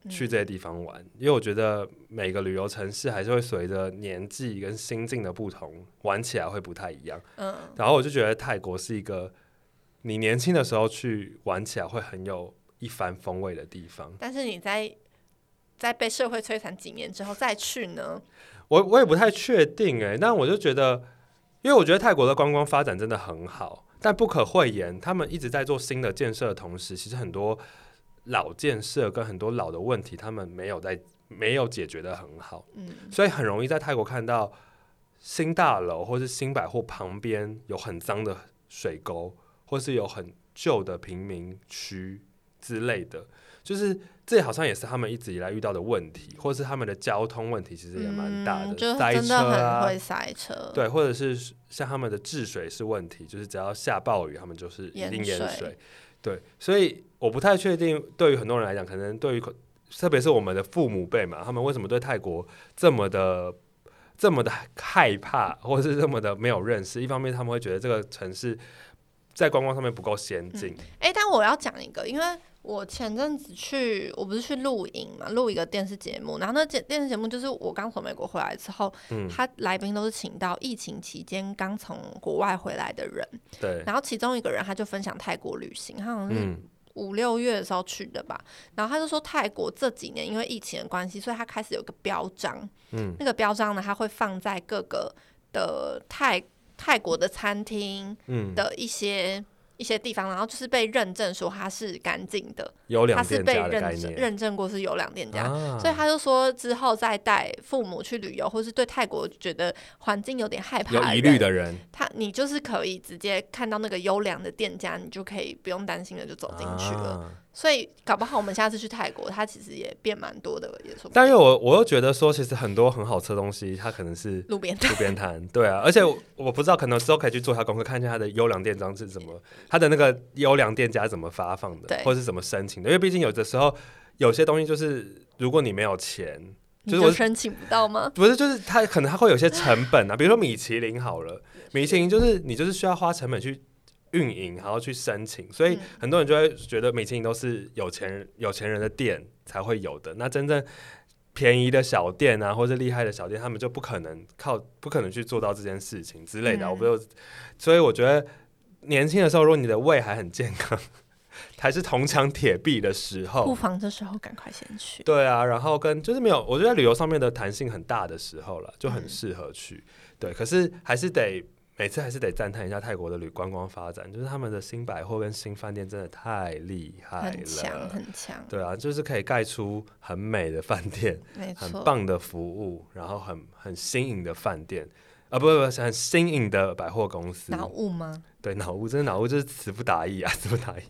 去这些地方玩，因为我觉得每个旅游城市还是会随着年纪跟心境的不同，玩起来会不太一样。嗯，然后我就觉得泰国是一个你年轻的时候去玩起来会很有一番风味的地方。但是你在在被社会摧残几年之后再去呢？我我也不太确定哎，但我就觉得，因为我觉得泰国的观光发展真的很好，但不可讳言，他们一直在做新的建设的同时，其实很多老建设跟很多老的问题，他们没有在没有解决的很好。嗯，所以很容易在泰国看到新大楼或是新百货旁边有很脏的水沟，或是有很旧的贫民区之类的。就是这好像也是他们一直以来遇到的问题，或是他们的交通问题，其实也蛮大的，塞车啊，会塞车。对，或者是像他们的治水是问题，就是只要下暴雨，他们就是一定淹水。对，所以我不太确定，对于很多人来讲，可能对于特别是我们的父母辈嘛，他们为什么对泰国这么的这么的害怕，或是这么的没有认识？一方面他们会觉得这个城市在观光上面不够先进。哎，但我要讲一个，因为。我前阵子去，我不是去录影嘛，录一个电视节目。然后那节电视节目就是我刚从美国回来之后，他来宾都是请到疫情期间刚从国外回来的人。对。然后其中一个人他就分享泰国旅行，他好像是五六月的时候去的吧。然后他就说，泰国这几年因为疫情的关系，所以他开始有个标章，嗯，那个标章呢，他会放在各个的泰泰国的餐厅的一些。一些地方，然后就是被认证说它是干净的，它是被认证认证过是有两店家，所以他就说之后再带父母去旅游，或是对泰国觉得环境有点害怕、有疑虑的人，他你就是可以直接看到那个优良的店家，你就可以不用担心的就走进去了。所以搞不好我们下次去泰国，它其实也变蛮多的，也说。但因为我我又觉得说，其实很多很好吃的东西，它可能是路边路边摊，对啊。而且我不知道，可能之后可以去做一下功课，看一下它的优良店章是怎么，它的那个优良店家怎么发放的，或者是怎么申请的。因为毕竟有的时候有些东西就是，如果你没有钱，就是我申请不到吗？不是，就是它可能它会有些成本啊，比如说米其林好了，米其林就是你就是需要花成本去。运营还要去申请，所以很多人就会觉得米其林都是有钱人、有钱人的店才会有的。那真正便宜的小店啊，或者厉害的小店，他们就不可能靠，不可能去做到这件事情之类的。我不就，所以我觉得年轻的时候，如果你的胃还很健康，还是铜墙铁壁的时候，不妨这时候赶快先去。对啊，然后跟就是没有，我觉得旅游上面的弹性很大的时候了，就很适合去。对，可是还是得。每次还是得赞叹一下泰国的旅观光发展，就是他们的新百货跟新饭店真的太厉害了，很强很强。对啊，就是可以盖出很美的饭店，很棒的服务，然后很很新颖的饭店，啊不不不，很新颖的百货公司。脑雾吗？对，脑雾，真的脑雾就是词不达意啊，词不达意，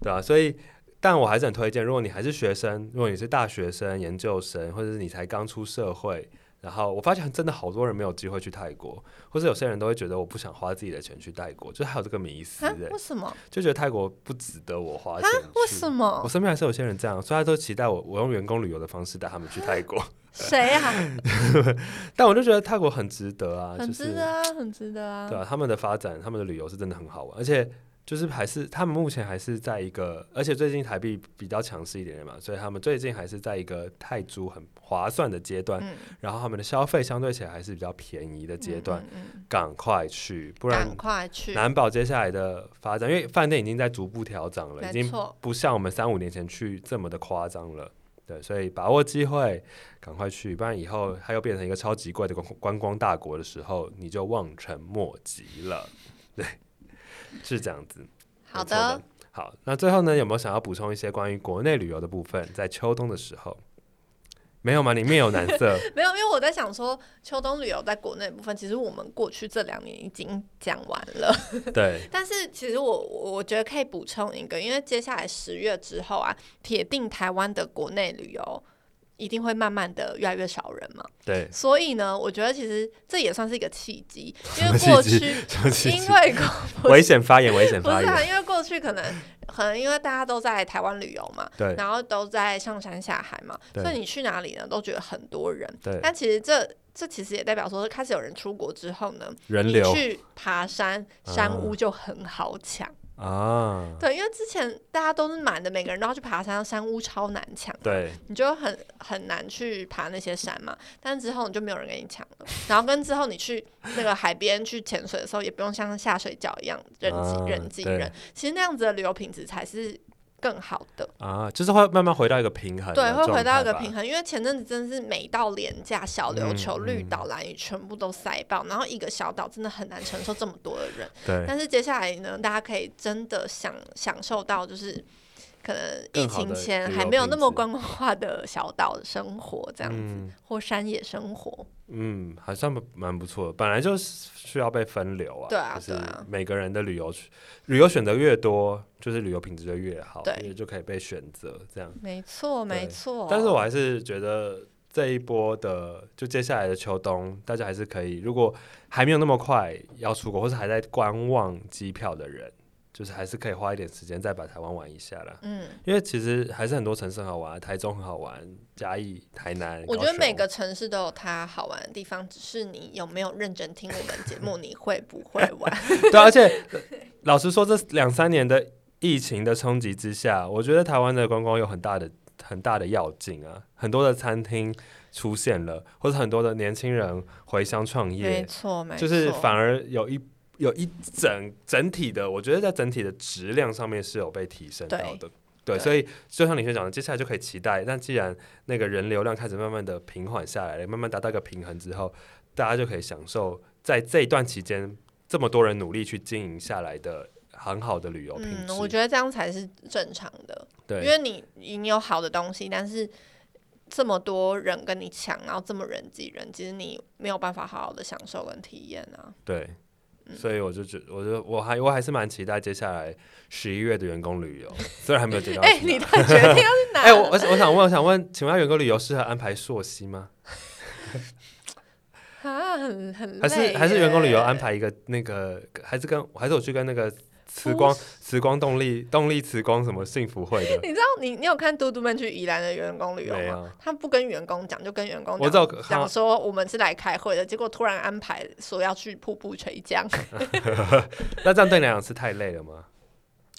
对啊，所以，但我还是很推荐，如果你还是学生，如果你是大学生、研究生，或者是你才刚出社会。然后我发现真的好多人没有机会去泰国，或者有些人都会觉得我不想花自己的钱去泰国，就还有这个迷思。为什么？就觉得泰国不值得我花钱。为什么？我身边还是有些人这样，所以他都期待我，我用员工旅游的方式带他们去泰国。谁啊？但我就觉得泰国很值得啊，很值得啊，很值得啊。对啊，他们的发展，他们的旅游是真的很好玩，而且。就是还是他们目前还是在一个，而且最近台币比较强势一点点嘛，所以他们最近还是在一个泰铢很划算的阶段，然后他们的消费相对起来还是比较便宜的阶段，赶快去，不然快去，难保接下来的发展，因为饭店已经在逐步调整了，已经不像我们三五年前去这么的夸张了，对，所以把握机会，赶快去，不然以后它又变成一个超级贵的观观光大国的时候，你就望尘莫及了，对。是这样子，好的，好。那最后呢，有没有想要补充一些关于国内旅游的部分？在秋冬的时候，没有吗？里面有蓝色。没有，因为我在想说，秋冬旅游在国内部分，其实我们过去这两年已经讲完了。对。但是其实我我觉得可以补充一个，因为接下来十月之后啊，铁定台湾的国内旅游。一定会慢慢的越来越少人嘛？对。所以呢，我觉得其实这也算是一个契机，因为过去因为危险发言，危险发言。不是啊，因为过去可能可能因为大家都在台湾旅游嘛，对。然后都在上山下海嘛，所以你去哪里呢，都觉得很多人。对。但其实这这其实也代表说，开始有人出国之后呢，人流去爬山山屋就很好抢。啊，对，因为之前大家都是满的，每个人都要去爬山，山屋超难抢，对，你就很很难去爬那些山嘛。但之后你就没有人跟你抢了，然后跟之后你去那个海边去潜水的时候，也不用像下水饺一样人挤人挤人，其实那样子的旅游品质才是。更好的啊，就是会慢慢回到一个平衡，对，会回到一个平衡。因为前阵子真的是每到廉价小琉球、绿岛、蓝屿全部都塞爆，然后一个小岛真的很难承受这么多的人。对，但是接下来呢，大家可以真的享享受到就是。可能疫情前还没有那么观光化的小岛生活这样子，或山野生活，嗯，还算蛮不错。本来就是需要被分流啊，对啊，就是每个人的旅游旅游选择越多，就是旅游品质就越好，对，就可以被选择这样。没错，没错。但是我还是觉得这一波的，就接下来的秋冬，大家还是可以，如果还没有那么快要出国，或是还在观望机票的人。就是还是可以花一点时间再把台湾玩一下啦。嗯，因为其实还是很多城市很好玩，台中很好玩，嘉义、台南。我觉得每个城市都有它好玩的地方，只是你有没有认真听我们节目，你会不会玩？对，而且老实说，这两三年的疫情的冲击之下，我觉得台湾的观光有很大的很大的要劲啊，很多的餐厅出现了，或者很多的年轻人回乡创业，没错，没错，就是反而有一。有一整整体的，我觉得在整体的质量上面是有被提升到的。对，所以就像李轩讲的，接下来就可以期待。但既然那个人流量开始慢慢的平缓下来了，慢慢达到一个平衡之后，大家就可以享受在这一段期间这么多人努力去经营下来的很好的旅游品质。我觉得这样才是正常的。对，因为你你有好的东西，但是这么多人跟你抢，然后这么人挤人，其实你没有办法好好的享受跟体验啊。对。所以我就觉，我就我还我还是蛮期待接下来十一月的员工旅游，虽然还没有接到。哎，你的决定是哪？哎，我我想问，我想问，请问员工旅游适合安排朔溪吗？啊，很很还是还是员工旅游安排一个那个，还是跟还是我去跟那个。慈光 慈光动力动力慈光什么幸福会的？你知道你你有看嘟嘟们去宜兰的员工旅游吗？他不跟员工讲，就跟员工讲讲说我们是来开会的，结果突然安排说要去瀑布垂江。那这样对你来讲是太累了吗？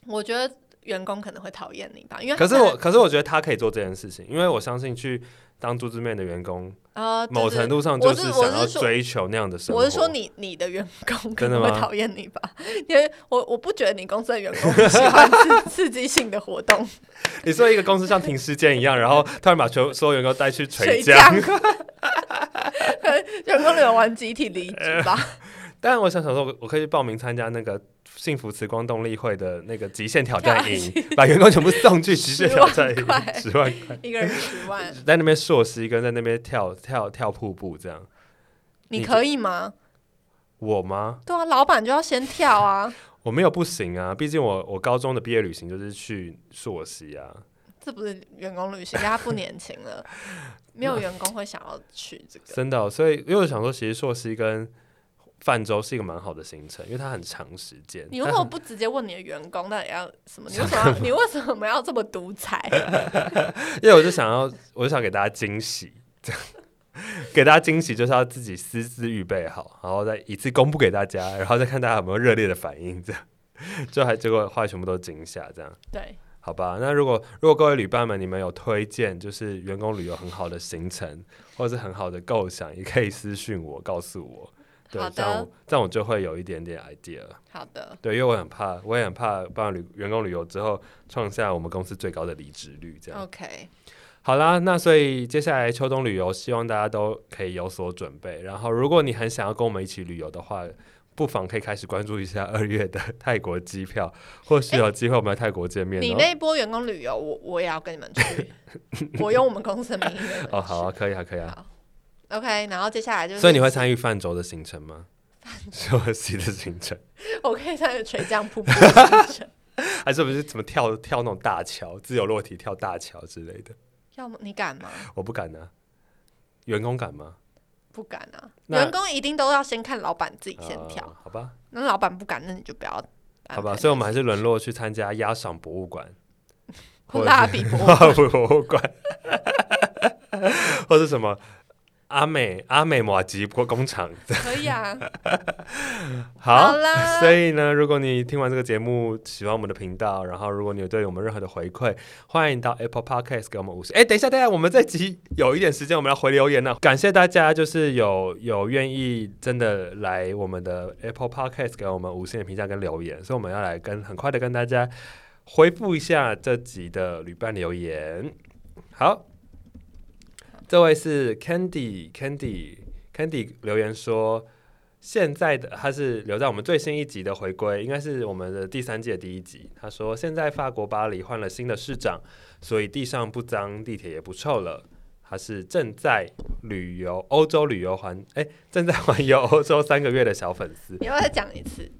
我觉得员工可能会讨厌你吧，因为可是我可是我觉得他可以做这件事情，因为我相信去。当猪之面的员工啊，某程度上就是想要追求那样的生活。我是说你你的员工可能会讨厌你吧？因为我我不觉得你公司的员工喜欢刺激性的活动。你说一个公司像停尸间一样，然后突然把全所有员工带去垂降，员工有玩集体离职吧？但我想想说，我可以报名参加那个。幸福慈光动力会的那个极限挑战营，把员工全部送去极限挑战营，十万块，一个人十万，在那边硕士跟在那边跳跳跳瀑布，这样你可以吗？我吗？对啊，老板就要先跳啊！我没有不行啊，毕竟我我高中的毕业旅行就是去硕士啊。这不是员工旅行，他不年轻了，没有员工会想要去这个。真的，所以因为我想说，其实硕士跟泛舟是一个蛮好的行程，因为它很长时间。你为什么不直接问你的员工到底要什么？你为什么你为什么要这么独裁？因为我就想要，我就想给大家惊喜，这样给大家惊喜就是要自己私自预备好，然后再一次公布给大家，然后再看大家有没有热烈的反应，这样就还结果话全部都惊吓，这样对，好吧？那如果如果各位旅伴们，你们有推荐就是员工旅游很好的行程，或者是很好的构想，也可以私信我，告诉我。对，这样这样我就会有一点点 idea。好的。对，因为我很怕，我也很怕办旅员工旅游之后创下我们公司最高的离职率。这样。OK。好啦，那所以接下来秋冬旅游，希望大家都可以有所准备。然后，如果你很想要跟我们一起旅游的话，不妨可以开始关注一下 二月的泰国机票，或许有机会我们在泰国见面。你那一波员工旅游，我我也要跟你们去。我用我们公司的名义。哦，好啊，可以啊，可以啊。OK，然后接下来就是所以你会参与泛舟的行程吗？泛舟的行程，我可以参与垂降瀑布的行程，还是不是怎么跳跳那种大桥，自由落体跳大桥之类的？要么你敢吗？我不敢啊。员工敢吗？不敢啊。员工一定都要先看老板自己先跳，好吧？那老板不敢，那你就不要。好吧，所以我们还是沦落去参加压赏博物馆，蜡笔博物馆，或者什么。阿美阿美马吉过工厂可以啊，好啦。所以呢，如果你听完这个节目喜欢我们的频道，然后如果你有对我们任何的回馈，欢迎到 Apple Podcast 给我们五星。哎，等一下，等一下，我们这集有一点时间，我们要回留言呢。感谢大家，就是有有愿意真的来我们的 Apple Podcast 给我们五星的评价跟留言，所以我们要来跟很快的跟大家回复一下这集的旅伴留言。好。这位是 Candy，Candy，Candy 留言说，现在的他是留在我们最新一集的回归，应该是我们的第三届第一集。他说，现在法国巴黎换了新的市长，所以地上不脏，地铁也不臭了。他是正在旅游欧洲旅游环，哎，正在环游欧洲三个月的小粉丝。你要再讲一次？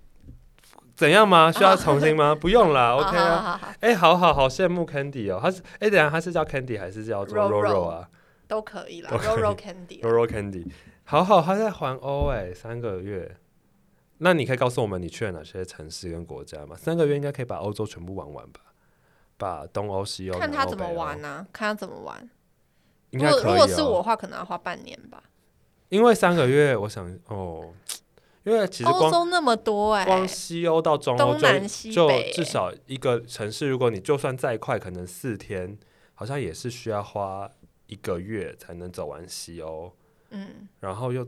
怎样吗？需要重新吗？不用了，OK 啊。哎，好好好，羡慕 Candy 哦。他是哎，等下他是叫 Candy 还是叫做 Roro 啊？都可以啦，Roro Candy，Roro Candy，好好，他在环欧哎，三个月，那你可以告诉我们你去了哪些城市跟国家吗？三个月应该可以把欧洲全部玩完吧？把东欧、西欧，看他怎么玩呢？看他怎么玩。应该可以。如果是我的话，可能要花半年吧。因为三个月，我想哦，因为其实欧洲那么多哎，光西欧到中欧就就至少一个城市，如果你就算再快，可能四天，好像也是需要花。一个月才能走完西欧，嗯，然后又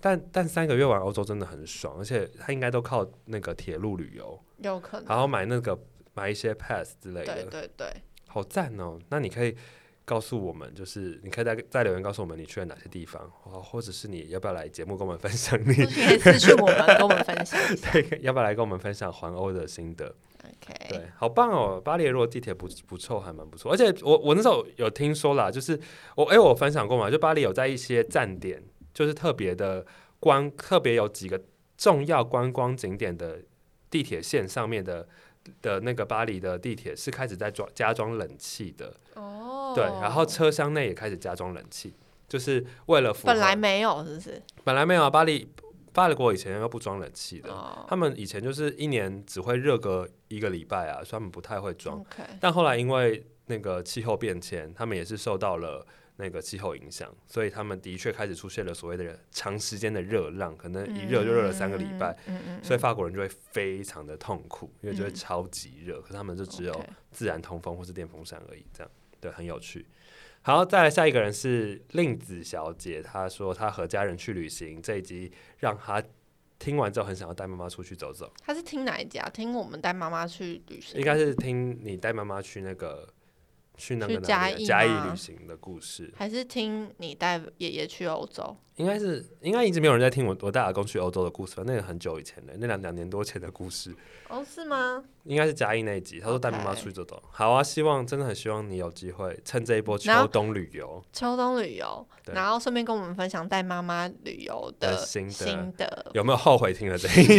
但但三个月玩欧洲真的很爽，而且他应该都靠那个铁路旅游，有可能，然后买那个买一些 pass 之类的，对对对，好赞哦！那你可以告诉我们，就是你可以在在留言告诉我们你去了哪些地方，或者是你要不要来节目跟我们分享？你？可以私信我们跟我们分享，对，要不要来跟我们分享环欧的心得？OK，对，好棒哦！巴黎如果地铁不不臭，还蛮不错。而且我我那时候有听说啦，就是我哎，我分享过嘛，就巴黎有在一些站点。就是特别的观，特别有几个重要观光景点的地铁线上面的的那个巴黎的地铁是开始在装加装冷气的哦，对，然后车厢内也开始加装冷气，就是为了本来没有是不是？本来没有啊，巴黎巴黎国以前又不装冷气的，他们以前就是一年只会热个一个礼拜啊，所以他们不太会装。但后来因为那个气候变迁，他们也是受到了。那个气候影响，所以他们的确开始出现了所谓的长时间的热浪，可能一热就热了三个礼拜，所以法国人就会非常的痛苦，因为就会超级热，可他们就只有自然通风或是电风扇而已，这样对，很有趣。好，再来下一个人是令子小姐，她说她和家人去旅行，这一集让她听完之后很想要带妈妈出去走走。她是听哪一家？听我们带妈妈去旅行？应该是听你带妈妈去那个。去那个嘉义旅行的故事，还是听你带爷爷去欧洲？应该是应该一直没有人在听我我带阿公去欧洲的故事吧？那个很久以前的，那两两年多前的故事。哦，是吗？应该是嘉义那一集，他说带妈妈出去走走。好啊，希望真的很希望你有机会趁这一波秋冬旅游，秋冬旅游，然后顺便跟我们分享带妈妈旅游的心得。有没有后悔听了这一集？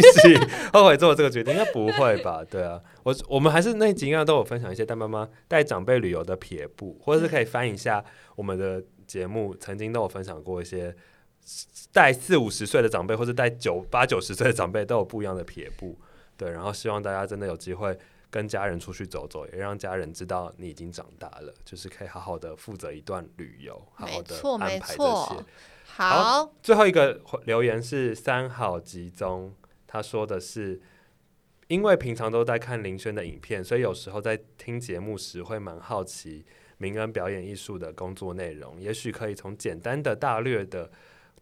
后悔做了这个决定？应该不会吧？对啊，我我们还是那集应该都有分享一些带妈妈带长辈旅游的撇步，或者是可以翻一下我们的节目，曾经都有分享过一些。带四五十岁的长辈，或者带九八九十岁的长辈，都有不一样的撇步，对。然后希望大家真的有机会跟家人出去走走，也让家人知道你已经长大了，就是可以好好的负责一段旅游，好好的安排这些。好，最后一个留言是三好集中，他说的是，因为平常都在看林轩的影片，所以有时候在听节目时会蛮好奇明恩表演艺术的工作内容，也许可以从简单的大略的。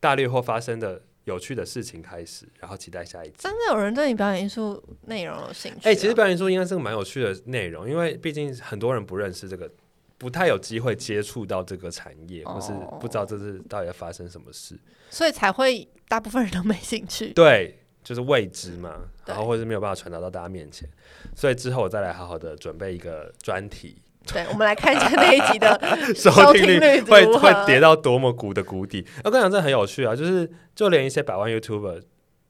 大略或发生的有趣的事情开始，然后期待下一集。真的有人对你表演艺术内容有兴趣？哎，其实表演艺术应该是个蛮有趣的内容，因为毕竟很多人不认识这个，不太有机会接触到这个产业，或是不知道这是到底要发生什么事，所以才会大部分人都没兴趣。对，就是未知嘛，然后或者是没有办法传达到大家面前，所以之后我再来好好的准备一个专题。对，我们来看一下那一集的 收听率会会跌到多么谷的谷底。我跟你讲，这很有趣啊，就是就连一些百万 YouTuber，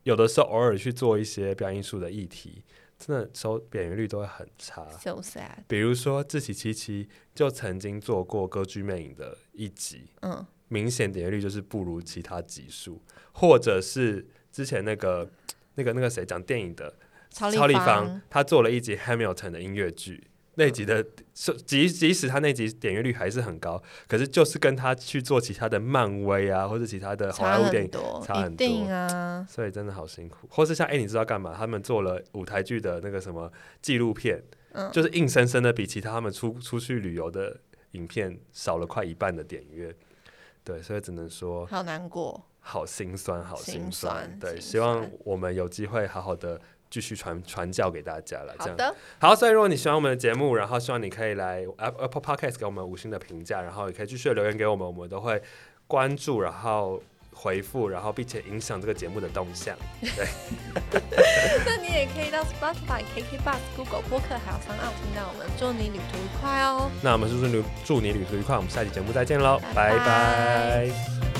有的时候偶尔去做一些表演艺术的议题，真的收点阅率都会很差。So sad。比如说志崎七七就曾经做过《歌剧魅影》的一集，嗯，明显点阅率就是不如其他集数，或者是之前那个那个那个谁讲电影的超立方，他做了一集 Hamilton 的音乐剧。那集的，即即使他那集点阅率还是很高，可是就是跟他去做其他的漫威啊，或者其他的好莱坞电影差很多啊，所以真的好辛苦。或是像哎，你知道干嘛？他们做了舞台剧的那个什么纪录片，就是硬生生的比其他他们出出去旅游的影片少了快一半的点阅。对，所以只能说好难过，好心酸，好心酸。对，希望我们有机会好好的。继续传传教给大家了，这样好。所以如果你喜欢我们的节目，然后希望你可以来 Apple Podcast 给我们五星的评价，然后也可以继续留言给我们，我们都会关注，然后回复，然后并且影响这个节目的动向。对。那你也可以到 Spotify、KK Bus、Google 播客还有三奥听到我们，祝你旅途愉快哦。那我们就是祝祝你旅途愉快，我们下期节目再见喽，拜拜。